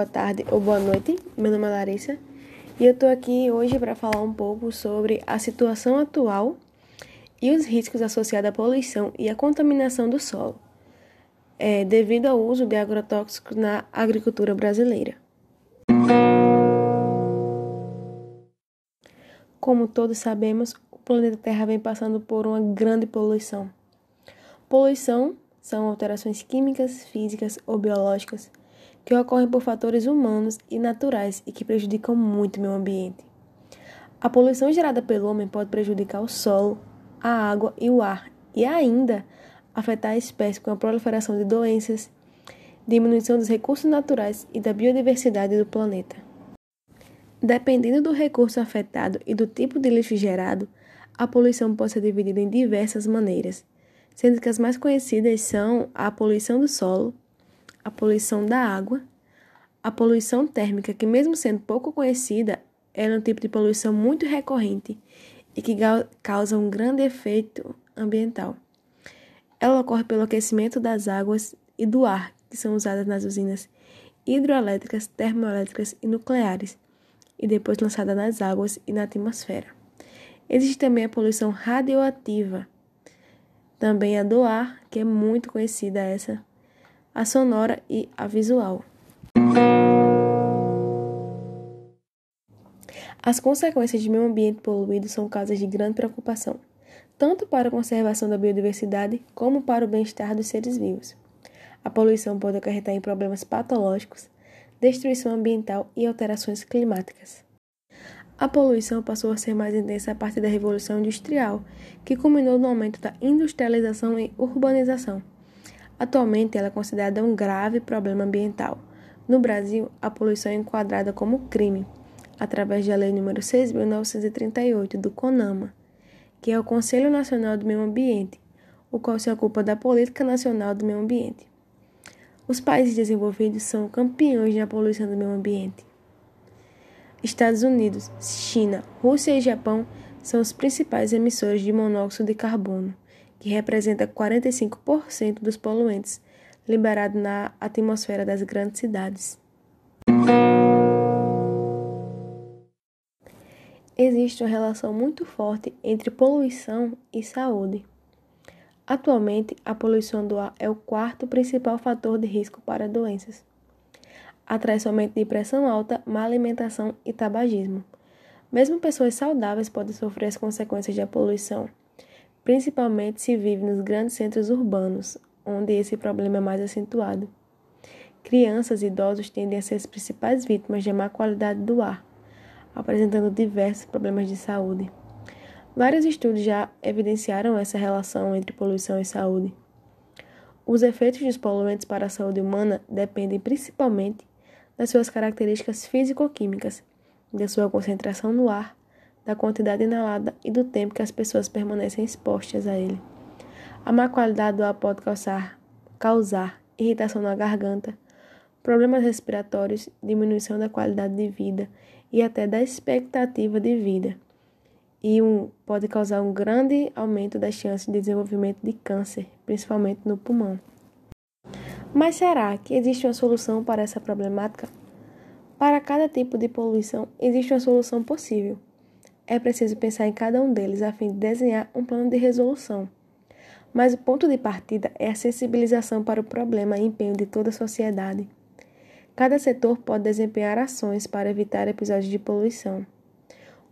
boa tarde ou boa noite. Meu nome é Larissa e eu tô aqui hoje para falar um pouco sobre a situação atual e os riscos associados à poluição e à contaminação do solo, é, devido ao uso de agrotóxicos na agricultura brasileira. Como todos sabemos, o planeta Terra vem passando por uma grande poluição. Poluição são alterações químicas, físicas ou biológicas que ocorrem por fatores humanos e naturais e que prejudicam muito o meio ambiente. A poluição gerada pelo homem pode prejudicar o solo, a água e o ar, e ainda afetar a espécie com a proliferação de doenças, diminuição dos recursos naturais e da biodiversidade do planeta. Dependendo do recurso afetado e do tipo de lixo gerado, a poluição pode ser dividida em diversas maneiras, sendo que as mais conhecidas são a poluição do solo, a poluição da água, a poluição térmica, que mesmo sendo pouco conhecida, é um tipo de poluição muito recorrente e que causa um grande efeito ambiental. Ela ocorre pelo aquecimento das águas e do ar que são usadas nas usinas hidroelétricas, termoelétricas e nucleares, e depois lançada nas águas e na atmosfera. Existe também a poluição radioativa, também a do ar, que é muito conhecida essa a sonora e a visual. As consequências de meio ambiente poluído são causas de grande preocupação, tanto para a conservação da biodiversidade como para o bem-estar dos seres vivos. A poluição pode acarretar em problemas patológicos, destruição ambiental e alterações climáticas. A poluição passou a ser mais intensa a partir da Revolução Industrial, que culminou no aumento da industrialização e urbanização Atualmente, ela é considerada um grave problema ambiental. No Brasil, a poluição é enquadrada como crime, através da Lei nº 6.938 do CONAMA, que é o Conselho Nacional do Meio Ambiente, o qual se ocupa da Política Nacional do Meio Ambiente. Os países desenvolvidos são campeões na poluição do meio ambiente. Estados Unidos, China, Rússia e Japão são os principais emissores de monóxido de carbono que representa 45% dos poluentes liberados na atmosfera das grandes cidades. Existe uma relação muito forte entre poluição e saúde. Atualmente, a poluição do ar é o quarto principal fator de risco para doenças. Atrai somente de pressão alta, má alimentação e tabagismo. Mesmo pessoas saudáveis podem sofrer as consequências da poluição principalmente se vive nos grandes centros urbanos, onde esse problema é mais acentuado. Crianças e idosos tendem a ser as principais vítimas da má qualidade do ar, apresentando diversos problemas de saúde. Vários estudos já evidenciaram essa relação entre poluição e saúde. Os efeitos dos poluentes para a saúde humana dependem principalmente das suas características físico-químicas, da sua concentração no ar, da quantidade inalada e do tempo que as pessoas permanecem expostas a ele. A má qualidade do ar pode causar, causar irritação na garganta, problemas respiratórios, diminuição da qualidade de vida e até da expectativa de vida. E um, pode causar um grande aumento das chances de desenvolvimento de câncer, principalmente no pulmão. Mas será que existe uma solução para essa problemática? Para cada tipo de poluição, existe uma solução possível é preciso pensar em cada um deles a fim de desenhar um plano de resolução. Mas o ponto de partida é a sensibilização para o problema e empenho de toda a sociedade. Cada setor pode desempenhar ações para evitar episódios de poluição,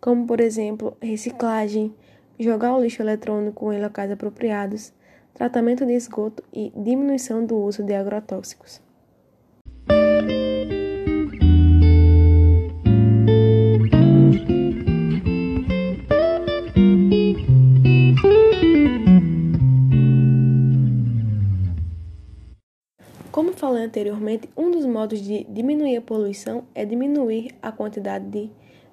como, por exemplo, reciclagem, jogar o lixo eletrônico em locais apropriados, tratamento de esgoto e diminuição do uso de agrotóxicos. Anteriormente, um dos modos de diminuir a poluição é diminuir a quantidade de,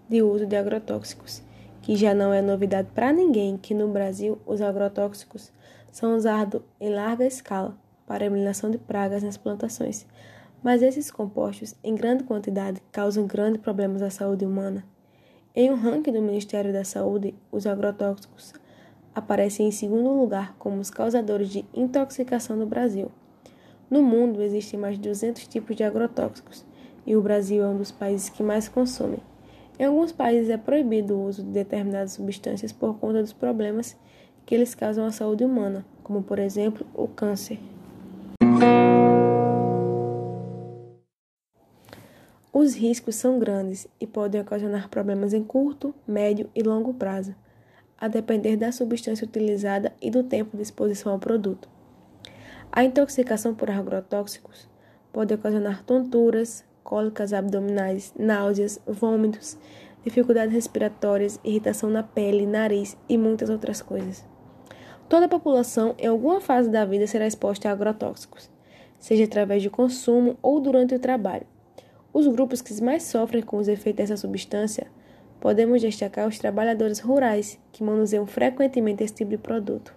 de uso de agrotóxicos, que já não é novidade para ninguém que no Brasil os agrotóxicos são usados em larga escala para eliminação de pragas nas plantações, mas esses compostos, em grande quantidade, causam grandes problemas à saúde humana. Em um ranking do Ministério da Saúde, os agrotóxicos aparecem em segundo lugar como os causadores de intoxicação no Brasil. No mundo existem mais de 200 tipos de agrotóxicos, e o Brasil é um dos países que mais consome. Em alguns países é proibido o uso de determinadas substâncias por conta dos problemas que eles causam à saúde humana, como por exemplo o câncer. Os riscos são grandes e podem ocasionar problemas em curto, médio e longo prazo, a depender da substância utilizada e do tempo de exposição ao produto. A intoxicação por agrotóxicos pode ocasionar tonturas, cólicas abdominais, náuseas, vômitos, dificuldades respiratórias, irritação na pele, nariz e muitas outras coisas. Toda a população, em alguma fase da vida, será exposta a agrotóxicos, seja através de consumo ou durante o trabalho. Os grupos que mais sofrem com os efeitos dessa substância podemos destacar os trabalhadores rurais, que manuseiam frequentemente esse tipo de produto.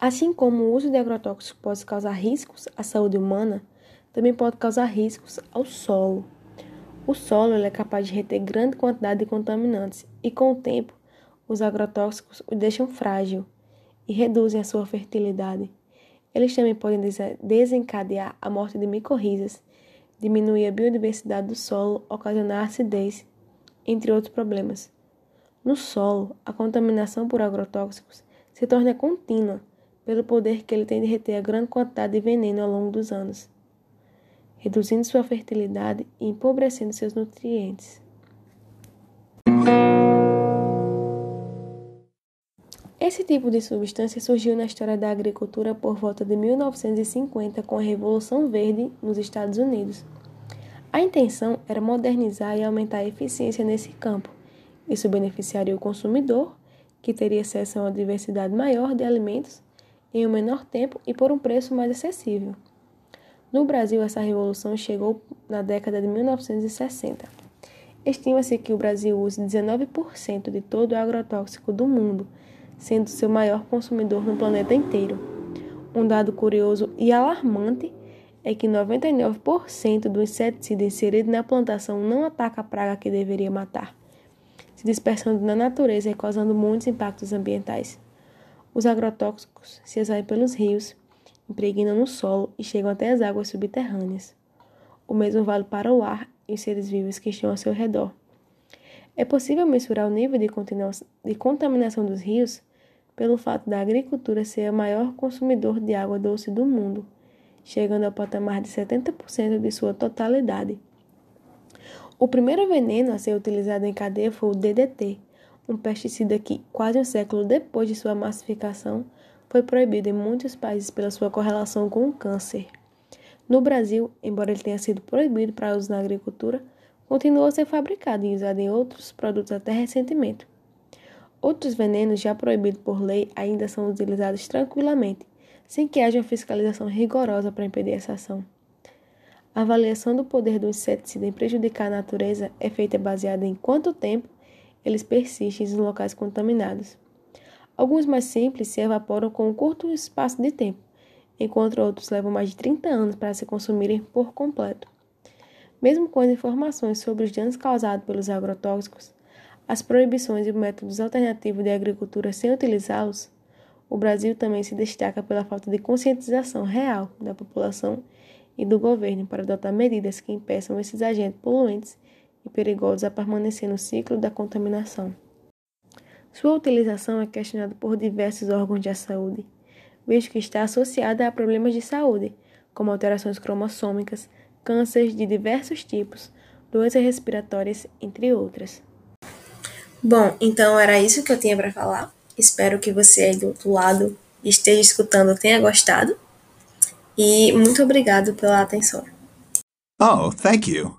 Assim como o uso de agrotóxicos pode causar riscos à saúde humana, também pode causar riscos ao solo. O solo é capaz de reter grande quantidade de contaminantes e, com o tempo, os agrotóxicos o deixam frágil e reduzem a sua fertilidade. Eles também podem desencadear a morte de micorrizas, diminuir a biodiversidade do solo, ocasionar acidez, entre outros problemas. No solo, a contaminação por agrotóxicos se torna contínua pelo poder que ele tem de reter a grande quantidade de veneno ao longo dos anos reduzindo sua fertilidade e empobrecendo seus nutrientes. Esse tipo de substância surgiu na história da agricultura por volta de 1950 com a Revolução Verde nos Estados Unidos. A intenção era modernizar e aumentar a eficiência nesse campo. Isso beneficiaria o consumidor, que teria acesso a uma diversidade maior de alimentos em um menor tempo e por um preço mais acessível. No Brasil, essa revolução chegou na década de 1960. Estima-se que o Brasil use 19% de todo o agrotóxico do mundo, sendo seu maior consumidor no planeta inteiro. Um dado curioso e alarmante é que 99% do inseticida inserido na plantação não ataca a praga que deveria matar, se dispersando na natureza e causando muitos impactos ambientais. Os agrotóxicos se exaem pelos rios, impregnam no solo e chegam até as águas subterrâneas. O mesmo vale para o ar e os seres vivos que estão ao seu redor. É possível mensurar o nível de contaminação dos rios pelo fato da agricultura ser o maior consumidor de água doce do mundo, chegando ao patamar de 70% de sua totalidade. O primeiro veneno a ser utilizado em cadeia foi o DDT, um pesticida que, quase um século depois de sua massificação, foi proibido em muitos países pela sua correlação com o câncer. No Brasil, embora ele tenha sido proibido para uso na agricultura, continuou a ser fabricado e usado em outros produtos até recentemente. Outros venenos já proibidos por lei ainda são utilizados tranquilamente, sem que haja uma fiscalização rigorosa para impedir essa ação. A avaliação do poder do inseticida em prejudicar a natureza é feita baseada em quanto tempo eles persistem em locais contaminados. Alguns mais simples se evaporam com um curto espaço de tempo, enquanto outros levam mais de 30 anos para se consumirem por completo. Mesmo com as informações sobre os danos causados pelos agrotóxicos, as proibições e métodos alternativos de agricultura sem utilizá-los, o Brasil também se destaca pela falta de conscientização real da população e do governo para adotar medidas que impeçam esses agentes poluentes e perigosos a permanecer no ciclo da contaminação. Sua utilização é questionada por diversos órgãos de saúde, visto que está associada a problemas de saúde, como alterações cromossômicas, cânceres de diversos tipos, doenças respiratórias, entre outras. Bom, então era isso que eu tinha para falar. Espero que você aí do outro lado esteja escutando tenha gostado. E muito obrigado pela atenção. Oh, thank you.